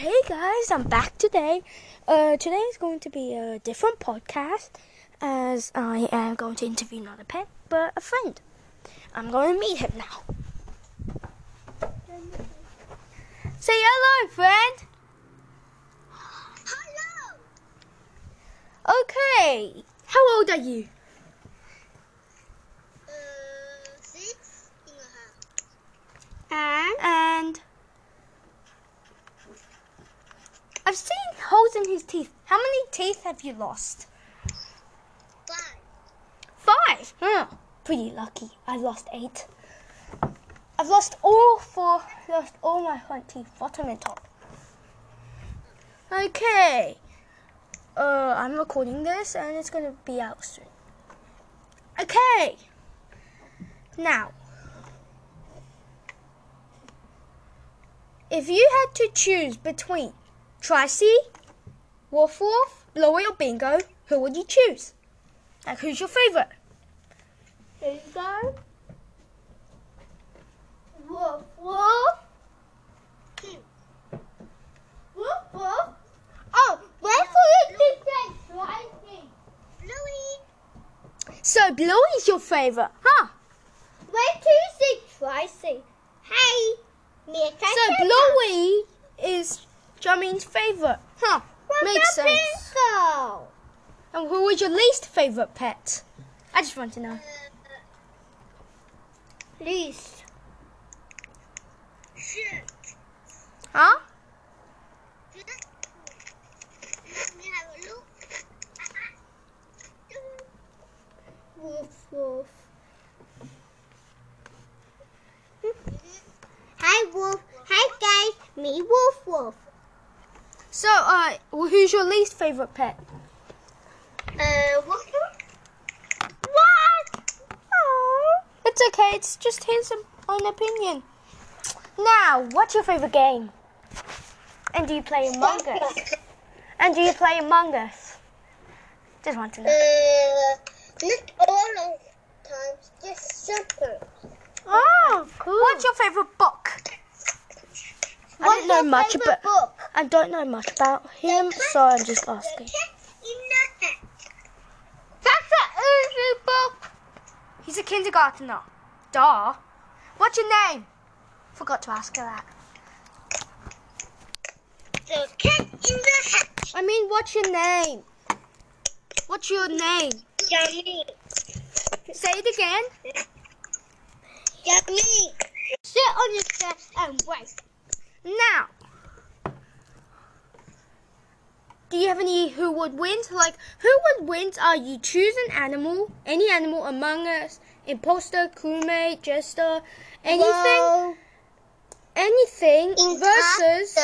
hey guys, I'm back today. Uh, today is going to be a different podcast as I am going to interview not a pet but a friend. I'm going to meet him now. Say hello, friend. Hello. Okay, how old are you? Uh, six and a half. And and I've seen in his teeth. How many teeth have you lost? Five. Five. Huh. Pretty lucky. I lost eight. I've lost all four. Lost all my front teeth, bottom and top. Okay. Uh, I'm recording this and it's gonna be out soon. Okay. Now, if you had to choose between Tracy, Wolf Wolf, Bluey, or Bingo, who would you choose? Like, who's your favorite? Bingo. Woof woof. Woof woof. Oh, where for you to say. So, Bluey's your favorite, huh? Where to say Tracy? Hey. Me So, Bluey is Jia Ming's favorite, huh? Makes sense. Bingo. And who was your least favorite pet? I just want to know. Least. Shit. Huh? Let me have a look. Woof woof. Hi Wolf. Hi guys. Me Wolf Wolf. So, uh, who's your least favorite pet? Uh, Wolf. What? Oh, it's okay. It's just his own opinion. Now, what's your favorite game? And do you play Among Us? And do you play Among Us? Just want to know. Uh, not all of times, just sometimes. Oh, cool. What's your favorite book? I don't know much about. book? I don't know much about him, so I'm just asking. That's an easy book. He's a kindergartner. Duh. What's your name? Forgot to ask her that. The cat in the hat. I mean, what's your name? What's your name? Yummy. Say it again. Yummy. Sit on your chest and wait. Now, do you have any who would win? Like, who would win? Are you choose an animal, any animal among us, imposter, crewmate, jester, anything, anything versus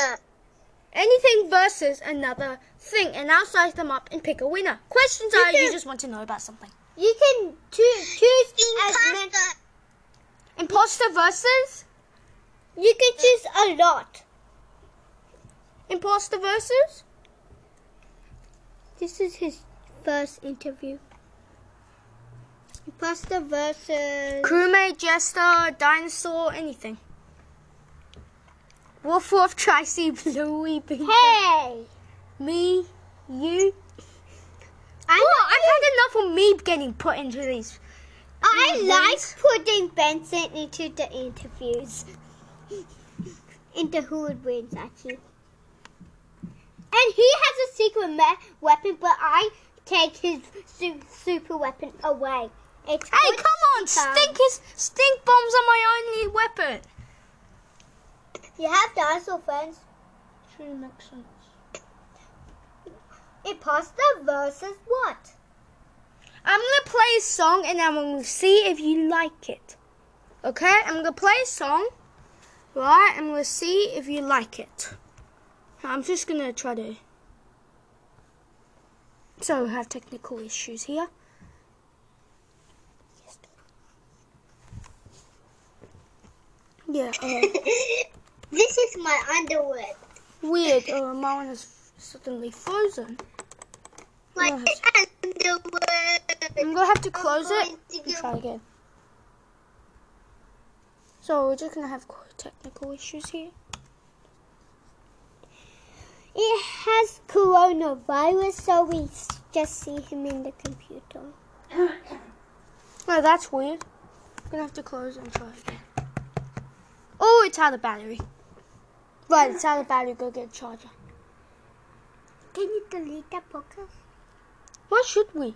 anything versus another thing, and I'll size them up and pick a winner. Questions are you just want to know about something. You can choose, choose as many. Imposter versus You can choose a lot. imposter versus. This is his first interview. Imposter versus. Crewmate, jester, dinosaur, anything. Wolf, wolf, Tracy, Bluey, Bingo. Hey! Me, you. I Oh, I've had enough of me getting put into these. I like putting Benson into the interviews. Into who would wins, actually. And he has a secret me- weapon, but I take his su- super weapon away. It's Hey, come on! time. Stink is stink bombs are my only weapon. You have dinosaur friends. True makes sense. Imposter versus what? I'm gonna play a song and I'm gonna see if you like it. Okay? I'm gonna play a song. Right? I'm gonna see if you like it. I'm just gonna try to. So we have technical issues here. Yeah, uh, this is my underwear. weird. Uh, my one is suddenly frozen. My I'm gonna have to- underwear. I'm gonna have to close it to and try again. So we're just gonna have technical issues here. It has coronavirus, so we just see him in the computer. Oh, that's weird. I'm gonna have to close and try again. Oh, it's out of battery. Right, it's out of battery. Go get a charger. Can you delete that podcast? Why should we?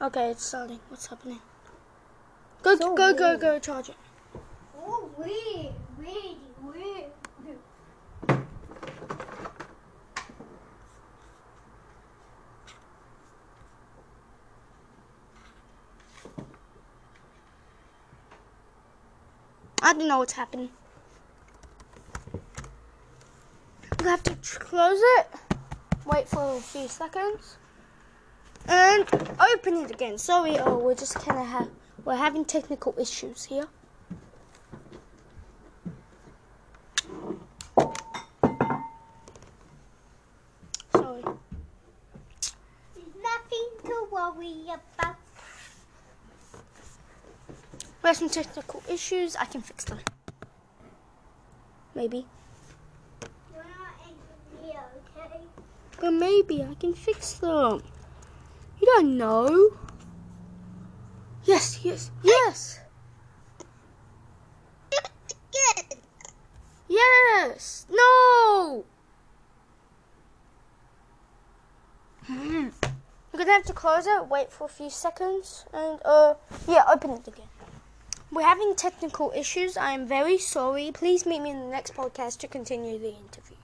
Okay, it's starting. What's happening? Go, So go, go, weird. go, charge it. I don't know what's happening. We have to close it. Wait for a few seconds. And open it again. Sorry, oh, we're just kind of ha- we're having technical issues here. Sorry. Nothing to worry about. We have some technical issues. I can fix them. Maybe. You're okay? Maybe I can fix them. You don't know. Yes, yes, yes. Yes. No. Hmm. We're gonna have to close it. Wait for a few seconds, and uh, yeah, open it again. We're having technical issues. I am very sorry. Please meet me in the next podcast to continue the interview.